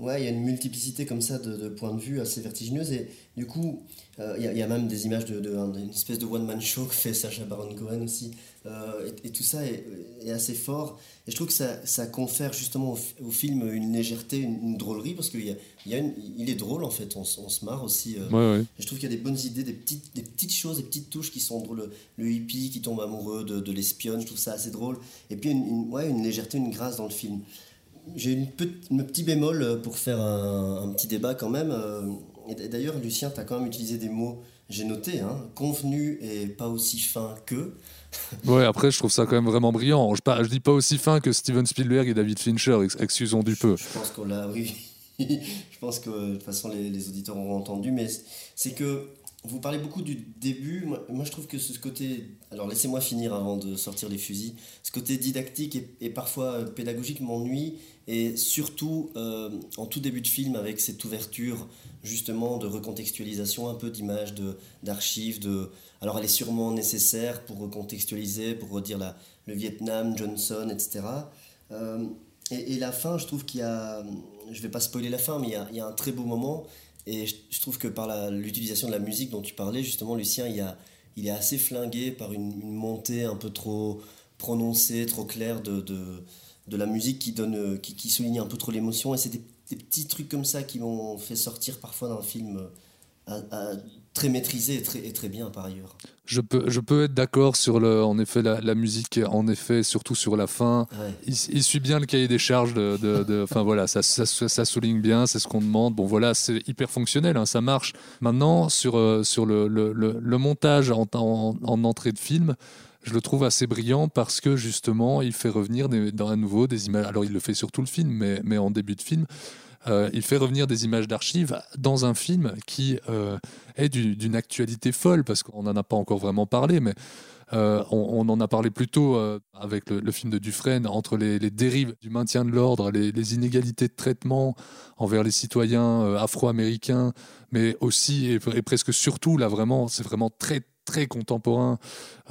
Ouais, il y a une multiplicité comme ça de, points de vue assez vertigineuse et du coup, euh, il y, a même des images d'une de, espèce de one-man show que fait Sacha Baron Cohen aussi. Euh, et, tout ça est, assez fort. Et je trouve que ça, ça confère justement au, film une légèreté, une, drôlerie, parce qu'il y a, il est drôle en fait, on, se marre aussi. Euh. je trouve qu'il y a des bonnes idées, des petites, des petites choses, des petites touches qui sont drôles. Le, hippie qui tombe amoureux de, de l'espionne, je trouve ça assez drôle. Et puis une, ouais, une légèreté, une grâce dans le film. J'ai une, petit bémol pour faire un, petit débat quand même. Et d'ailleurs, Lucien, tu as quand même utilisé des mots, j'ai noté, hein, convenu et pas aussi fin que. ouais, après, je trouve ça quand même vraiment brillant. Je, pas, je dis pas aussi fin que Steven Spielberg et David Fincher, excusons du peu. Je pense qu'on l'a, oui. je pense que de toute façon, les, les auditeurs auront entendu, mais c'est que vous parlez beaucoup du début. Moi, je trouve que ce côté. Alors, laissez-moi finir avant de sortir les fusils. Ce côté didactique et, parfois euh, pédagogique m'ennuie. Et surtout, euh, en tout début de film, avec cette ouverture, justement, de recontextualisation, un peu d'images, d'archives. De, alors, elle est sûrement nécessaire pour recontextualiser, pour redire la, le Vietnam, Johnson, etc. Euh, et, la fin, je trouve qu'il y a. Je vais pas spoiler la fin, mais il y a un très beau moment et je, trouve que par l'utilisation de la musique dont tu parlais, justement, Lucien, il, est assez flingué par une, montée un peu trop prononcée, trop claire de, la musique qui, donne, qui, souligne un peu trop l'émotion. Et c'est des, des, petits trucs comme ça qui m'ont fait sortir parfois d'un film à, très maîtrisé et très, et très bien par ailleurs. Je peux, je peux être d'accord sur le, en effet la, la, musique, en effet surtout sur la fin. Il, suit bien le cahier des charges de, voilà, ça, ça, ça, souligne bien, c'est ce qu'on demande. Bon voilà, c'est hyper fonctionnel, hein, ça marche. Maintenant sur euh, sur le, le, le, montage en, en, en, entrée de film. Je le trouve assez brillant parce que justement, il fait revenir des, dans à nouveau des images. Alors, il le fait sur tout le film, mais, mais en début de film, euh, il fait revenir des images d'archives dans un film qui euh, est d'une actualité folle, parce qu'on n'en a pas encore vraiment parlé, mais euh, on, en a parlé plus tôt avec le, film de Dufresne, entre les, dérives du maintien de l'ordre, les, inégalités de traitement envers les citoyens afro-américains, mais aussi et, et, presque surtout, là vraiment, c'est vraiment très très contemporain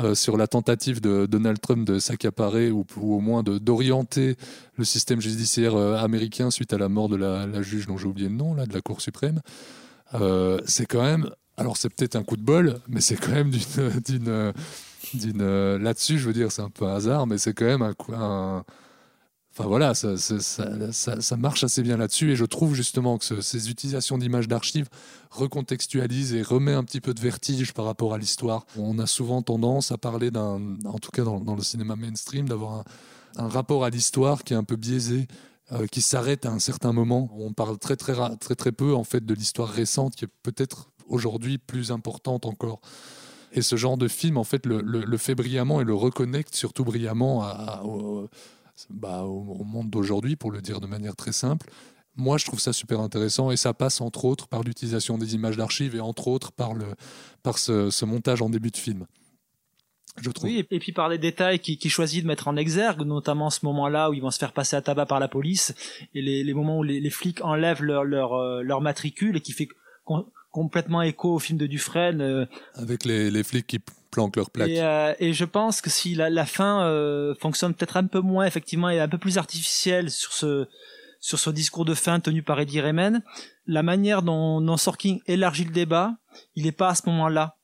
euh, sur la tentative de Donald Trump de s'accaparer ou, au moins d'orienter le système judiciaire euh, américain suite à la mort de la, juge dont j'ai oublié le nom, là, de la Cour suprême. Euh, c'est quand même, alors c'est peut-être un coup de bol, mais c'est quand même d'une, là-dessus, je veux dire, c'est un peu un hasard, mais c'est quand même un, un Enfin voilà, ça, ça, ça, marche assez bien là-dessus et je trouve justement que ces utilisations d'images d'archives recontextualisent et remet un petit peu de vertige par rapport à l'histoire. On a souvent tendance à parler d'un, en tout cas dans, le cinéma mainstream, d'avoir un, rapport à l'histoire qui est un peu biaisé. Euh, qui s'arrête à un certain moment. On parle très très très très peu en fait de l'histoire récente qui est peut-être aujourd'hui plus importante encore. Et ce genre de film en fait le, le, fait brillamment et le reconnecte surtout brillamment à, bah, au, monde d'aujourd'hui, pour le dire de manière très simple. Moi, je trouve ça super intéressant et ça passe entre autres par l'utilisation des images d'archives et entre autres par, le, par ce, montage en début de film. Je trouve. Oui, et puis par les détails qu'il qui choisit de mettre en exergue, notamment ce moment-là où ils vont se faire passer à tabac par la police et les, les moments où les, les, flics enlèvent leur, leur, euh, leur matricule et qui fait complètement écho au film de Dufresne. Euh. Avec les, les flics qui euh, et je pense que si la, fin euh, fonctionne peut-être un peu moins, effectivement, et un peu plus artificielle sur ce sur ce discours de fin tenu par Eddie Rayman, la manière dont, dont Sorkin élargit le débat, il n'est pas à ce moment-là.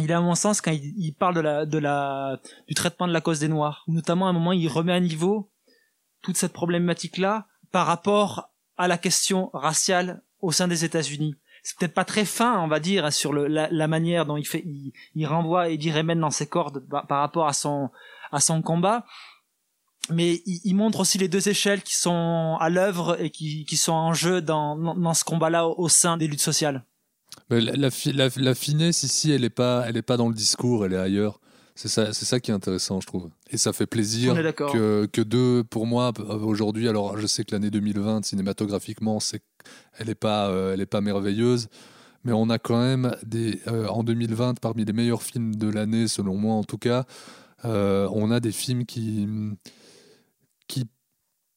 Il est à mon sens quand il, parle de la, du traitement de la cause des Noirs. Notamment à un moment, il remet à niveau toute cette problématique-là par rapport à la question raciale au sein des États-Unis c'est peut-être pas très fin, on va dire, sur la, manière dont il fait, il, il renvoie dans ses cordes par, rapport à son, combat. Mais il, montre aussi les deux échelles qui sont à l'œuvre et qui, sont en jeu dans, ce combat-là au, sein des luttes sociales. La, finesse ici, elle est pas, elle est pas dans le discours, elle est ailleurs. C'est ça, c'est ça qui est intéressant, je trouve. Et ça fait plaisir que, que deux, pour moi, aujourd'hui, alors je sais que l'année 2020, cinématographiquement, c'est, elle n'est pas, euh, elle est pas merveilleuse, mais on a quand même des, euh, en 2020, parmi les meilleurs films de l'année, selon moi en tout cas, euh, on a des films qui, qui,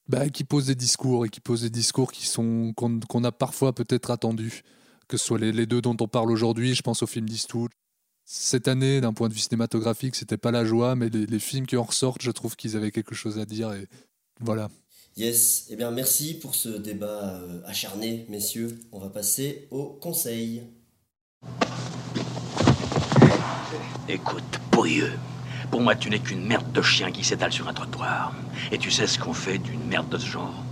bah, qui des discours et qui posent des discours qui sont qu'on, a parfois peut-être attendus, que ce soit les, les deux dont on parle aujourd'hui. Je pense au film d'Eastwood, cette année, d'un point de vue cinématographique, c'était pas la joie, mais les, films qui en ressortent, je trouve qu'ils avaient quelque chose à dire et voilà. Yes, eh bien merci pour ce débat euh, acharné, messieurs. On va passer au conseil. Écoute, pourrieux, pour moi tu n'es qu'une merde de chien qui s'étale sur un trottoir. Et tu sais ce qu'on fait d'une merde de ce genre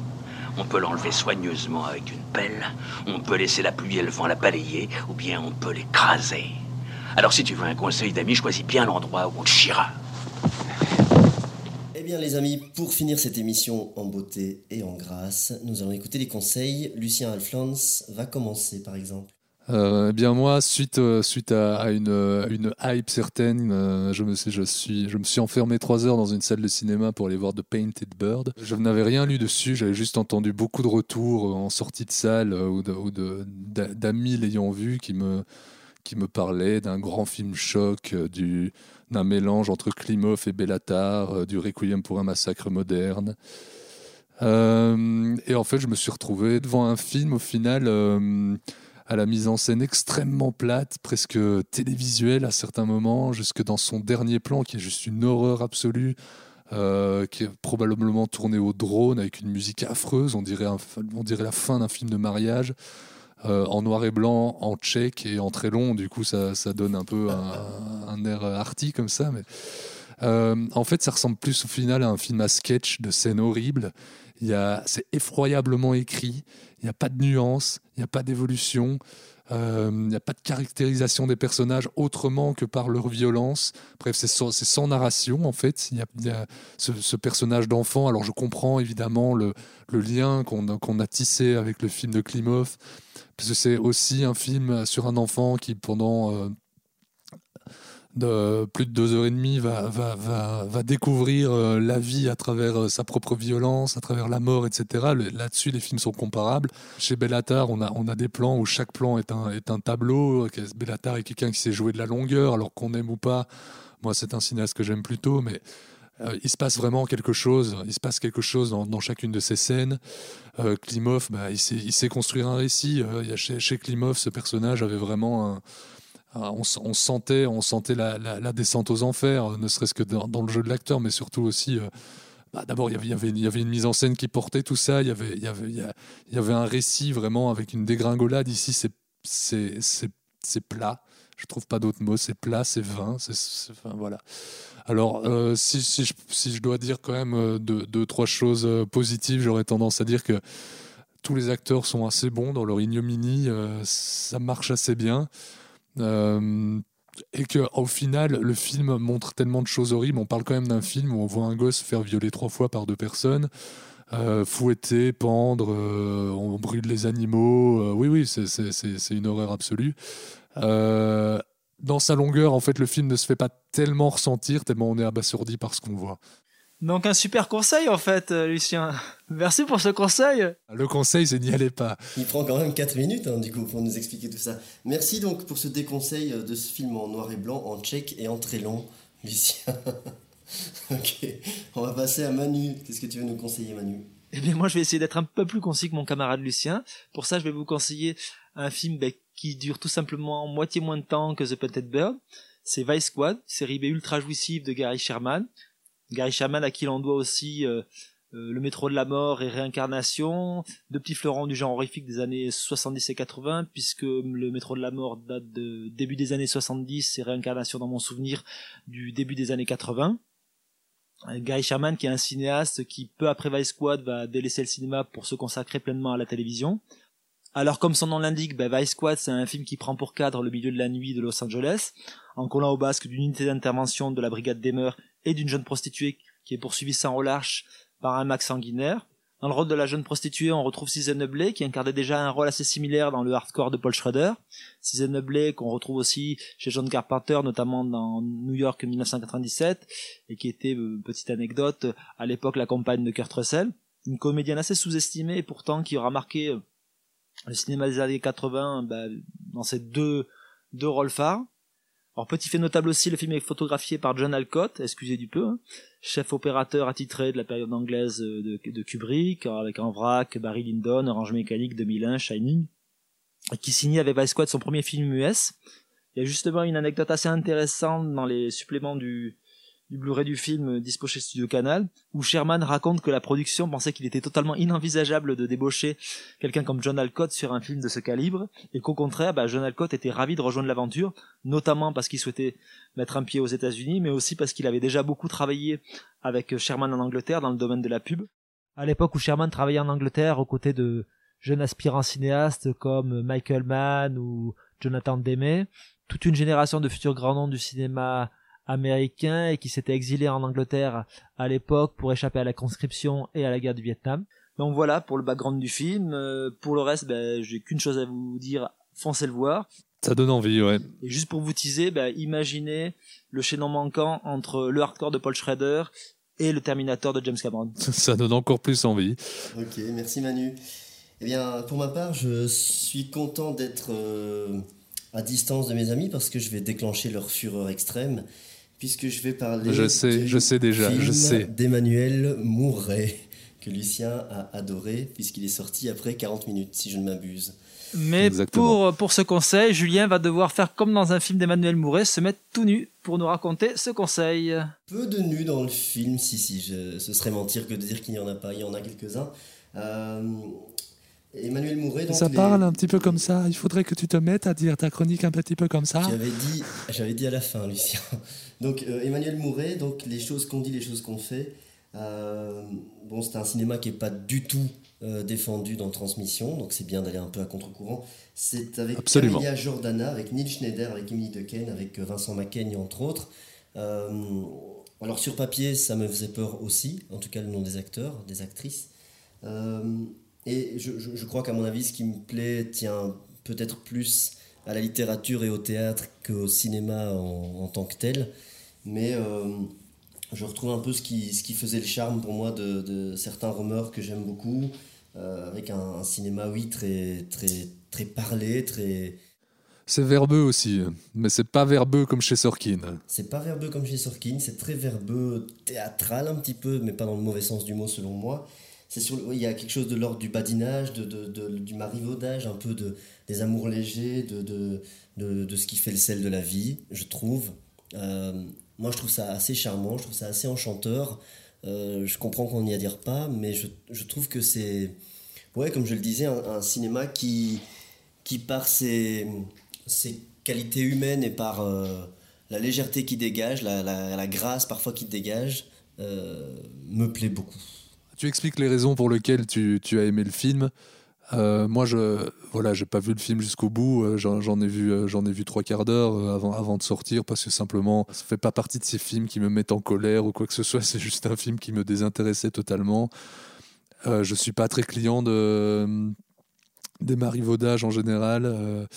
On peut l'enlever soigneusement avec une pelle, on peut laisser la pluie et le vent la balayer, ou bien on peut l'écraser. Alors si tu veux un conseil d'ami, choisis bien l'endroit où on te chiera. Eh bien les amis, pour finir cette émission en beauté et en grâce, nous allons écouter les conseils. Lucien Alflans va commencer par exemple. Euh, eh bien moi, suite euh, suite à, à une, euh, une hype certaine, euh, je me suis je suis je me suis enfermé trois heures dans une salle de cinéma pour aller voir The Painted Bird. Je n'avais rien lu dessus, j'avais juste entendu beaucoup de retours en sortie de salle euh, ou de- ou de- d'a- d'amis l'ayant vu qui me qui me parlaient d'un grand film choc, euh, du d'un mélange entre Klimov et Bellatar, euh, du Requiem pour un massacre moderne. Euh, et en fait, je me suis retrouvé devant un film au final à la mise en scène extrêmement plate, presque télévisuelle à certains moments, jusque dans son dernier plan qui est juste une horreur absolue. qui est probablement tourné au drone avec une musique affreuse, on dirait, on dirait la fin d'un film de mariage, euh, en noir et blanc, en tchèque et en très long, du coup ça, ça donne un peu un, air arty comme ça. Mais, euh, en fait, ça ressemble plus au final à un film à sketch de scènes horribles. C'est effroyablement écrit. Il n'y a pas de nuance, il n'y a pas d'évolution. euh, Il n'y a pas de caractérisation des personnages autrement que par leur violence. Bref, c'est sans, sans narration en fait. Il y a, ce, personnage d'enfant. Alors je comprends évidemment le, le lien qu'on qu'on a tissé avec le film de Klimov, parce que c'est aussi un film sur un enfant qui pendant euh, plus de deux heures et demie va, découvrir euh, la vie à travers euh, sa propre violence, à travers la mort, etc. Là-dessus, les films sont comparables. Chez Bellatar, on a, on a des plans où chaque plan est un, est un tableau. Bellatar est quelqu'un qui sait jouer de la longueur, alors qu'on aime ou pas. Moi, c'est un cinéaste que j'aime plutôt, mais euh, il se passe vraiment quelque chose. Il se passe quelque chose dans, chacune de ces scènes. Euh, Klimov, bah, il, sait, construire un récit. Euh, chez, Klimov, ce personnage avait vraiment un, on, sentait, on sentait la, descente aux enfers, ne serait-ce que dans, le jeu de l'acteur, mais surtout aussi. bah, D'abord, il y avait- une mise en scène qui portait tout ça. Il y avait, il avait, y avait un récit vraiment avec une dégringolade. Ici, c'est plat. Je trouve pas d'autres mots. C'est plat, c'est vain. C'est, enfin, voilà. Alors, euh, si, si, je, dois dire quand même euh, deux, trois choses euh, positives, j'aurais tendance à dire que tous les acteurs sont assez bons dans leur ignominie. ça marche assez bien. Et que au final, le film montre tellement de choses horribles. On parle quand même d'un film où on voit un gosse se faire violer trois fois par deux personnes, fouetter, pendre, on brûle les animaux. euh, oui, oui, c'est une horreur absolue. Euh, dans sa longueur, en fait, le film ne se fait pas tellement ressentir, tellement on est abasourdi par ce qu'on voit. Donc un super conseil en fait, euh, Lucien. Merci pour ce conseil. Le conseil, c'est n'y allez pas. Il prend quand même 4 minutes hein, du coup pour nous expliquer tout ça. Merci donc pour ce déconseil euh, de ce film en noir et blanc, en tchèque et en très long, Lucien. ok, on va passer à Manu. Qu'est-ce que tu veux nous conseiller Manu? Eh bien moi je vais essayer d'être un peu plus concis que mon camarade Lucien. Pour ça je vais vous conseiller un film ben, qui dure tout simplement moitié moins de temps que The Painted Bird. C'est Vice Squad, série B ultra jouissive de Gary Sherman. Gary Sherman à qui l'on doit aussi euh, euh, Le métro de la mort et Réincarnation, deux petits fleurons du genre horrifique des années 70 et 80, puisque le métro de la mort date de début des années 70 et Réincarnation dans mon souvenir du début des années 80. Euh, Gary Sherman qui est un cinéaste qui peu après Vice Squad va délaisser le cinéma pour se consacrer pleinement à la télévision. Alors comme son nom l'indique, ben, Vice Squad c'est un film qui prend pour cadre le milieu de la nuit de Los Angeles, en collant au basque d'une unité d'intervention de la brigade des et d'une jeune prostituée qui est poursuivie sans relâche par un max sanguinaire. Dans le rôle de la jeune prostituée, on retrouve Susan Blake qui incarnait déjà un rôle assez similaire dans le hardcore de Paul Schrader. Susan Blake qu'on retrouve aussi chez John Carpenter, notamment dans New York 1997, et qui était, euh, petite anecdote, à l'époque la compagne de Kurt Russell. Une comédienne assez sous-estimée et pourtant qui aura marqué euh, le cinéma des années 80 bah, dans ses deux, deux rôles phares. Alors petit fait notable aussi, le film est photographié par John Alcott, excusez du peu, hein, chef opérateur attitré de la période anglaise de, de Kubrick, avec En vrac, Barry Lyndon, Orange Mécanique 2001, Shining, qui signait avec Vice Squad son premier film US. Il y a justement une anecdote assez intéressante dans les suppléments du, du Blu-ray du film dispo chez Studio Canal, où Sherman raconte que la production pensait qu'il était totalement inenvisageable de débaucher quelqu'un comme John Alcott sur un film de ce calibre, et qu'au contraire, bah, John Alcott était ravi de rejoindre l'aventure, notamment parce qu'il souhaitait mettre un pied aux États-Unis, mais aussi parce qu'il avait déjà beaucoup travaillé avec Sherman en Angleterre dans le domaine de la pub. À l'époque où Sherman travaillait en Angleterre aux côtés de jeunes aspirants cinéastes comme Michael Mann ou Jonathan Demme, toute une génération de futurs grands noms du cinéma américain et qui s'était exilé en Angleterre à l'époque pour échapper à la conscription et à la guerre du Vietnam. Donc voilà pour le background du film. Euh, pour le reste, ben, j'ai qu'une chose à vous dire, foncez le voir. Ça donne envie, ouais. Et juste pour vous teaser, ben, imaginez le chaînon manquant entre le hardcore de Paul Schrader et le Terminator de James Cameron. Ça donne encore plus envie. Ok, merci Manu. Eh bien, pour ma part, je suis content d'être euh, à distance de mes amis parce que je vais déclencher leur fureur extrême, puisque je vais parler. Je sais, je sais déjà, je sais. D'Emmanuel Mouret, que Lucien a adoré, puisqu'il est sorti après 40 minutes, si je ne m'abuse. Mais pour, pour ce conseil, Julien va devoir faire comme dans un film d'Emmanuel Mouret, se mettre tout nu pour nous raconter ce conseil. Peu de nus dans le film, si, si, je, ce serait mentir que de dire qu'il n'y en a pas, il y en a quelques-uns. Euh, Emmanuel Mouret. Donc ça parle un petit peu comme ça. Il faudrait que tu te mettes à dire ta chronique un petit peu comme ça. J'avais dit, j'avais dit à la fin, Lucien. Donc euh, Emmanuel Mouret, donc les choses qu'on dit, les choses qu'on fait. Euh, bon, c'est un cinéma qui est pas du tout euh, défendu dans Transmission, donc c'est bien d'aller un peu à contre-courant. C'est avec Absolument. Jordana, avec Neil Schneider, avec Emily Dequesne, avec Vincent Macaigne entre autres. alors sur papier, ça me faisait peur aussi, en tout cas le nom des acteurs, des actrices. Et je, je, crois qu'à mon avis, ce qui me plaît tient peut-être plus à la littérature et au théâtre qu'au cinéma en, en, tant que tel. Mais euh, je retrouve un peu ce qui, ce qui faisait le charme pour moi de, de certains rumeurs que j'aime beaucoup, euh, avec un, un, cinéma, oui, très, très, très parlé, très... C'est verbeux aussi, mais c'est pas verbeux comme chez Sorkin. C'est pas verbeux comme chez Sorkin, c'est très verbeux, théâtral un petit peu, mais pas dans le mauvais sens du mot selon moi c'est il y a quelque chose de l'ordre du badinage de, du marivaudage un peu de des amours légers de, de, de, ce qui fait le sel de la vie je trouve. Euh, moi je trouve ça assez charmant je trouve ça assez enchanteur. Euh, je comprends qu'on n'y adhère pas mais je, je trouve que c'est ouais comme je le disais un, cinéma qui qui par ses, ses qualités humaines et par euh, la légèreté qui dégage la, la, la, grâce parfois qui dégage me plaît beaucoup tu expliques les raisons pour lesquelles tu, tu as aimé le film. Euh, moi, je voilà, j'ai pas vu le film jusqu'au bout. Euh, j'en ai vu, euh, j'en ai vu trois quarts d'heure avant, avant de sortir parce que simplement, ça fait pas partie de ces films qui me mettent en colère ou quoi que ce soit. C'est juste un film qui me désintéressait totalement. Euh, je suis pas très client de des marivaudages en général.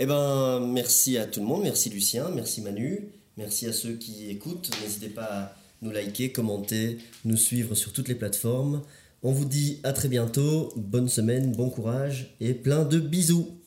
Eh ben, merci à tout le monde. Merci Lucien. Merci Manu. Merci à ceux qui écoutent. N'hésitez pas nous liker, commenter, nous suivre sur toutes les plateformes. On vous dit à très bientôt, bonne semaine, bon courage et plein de bisous.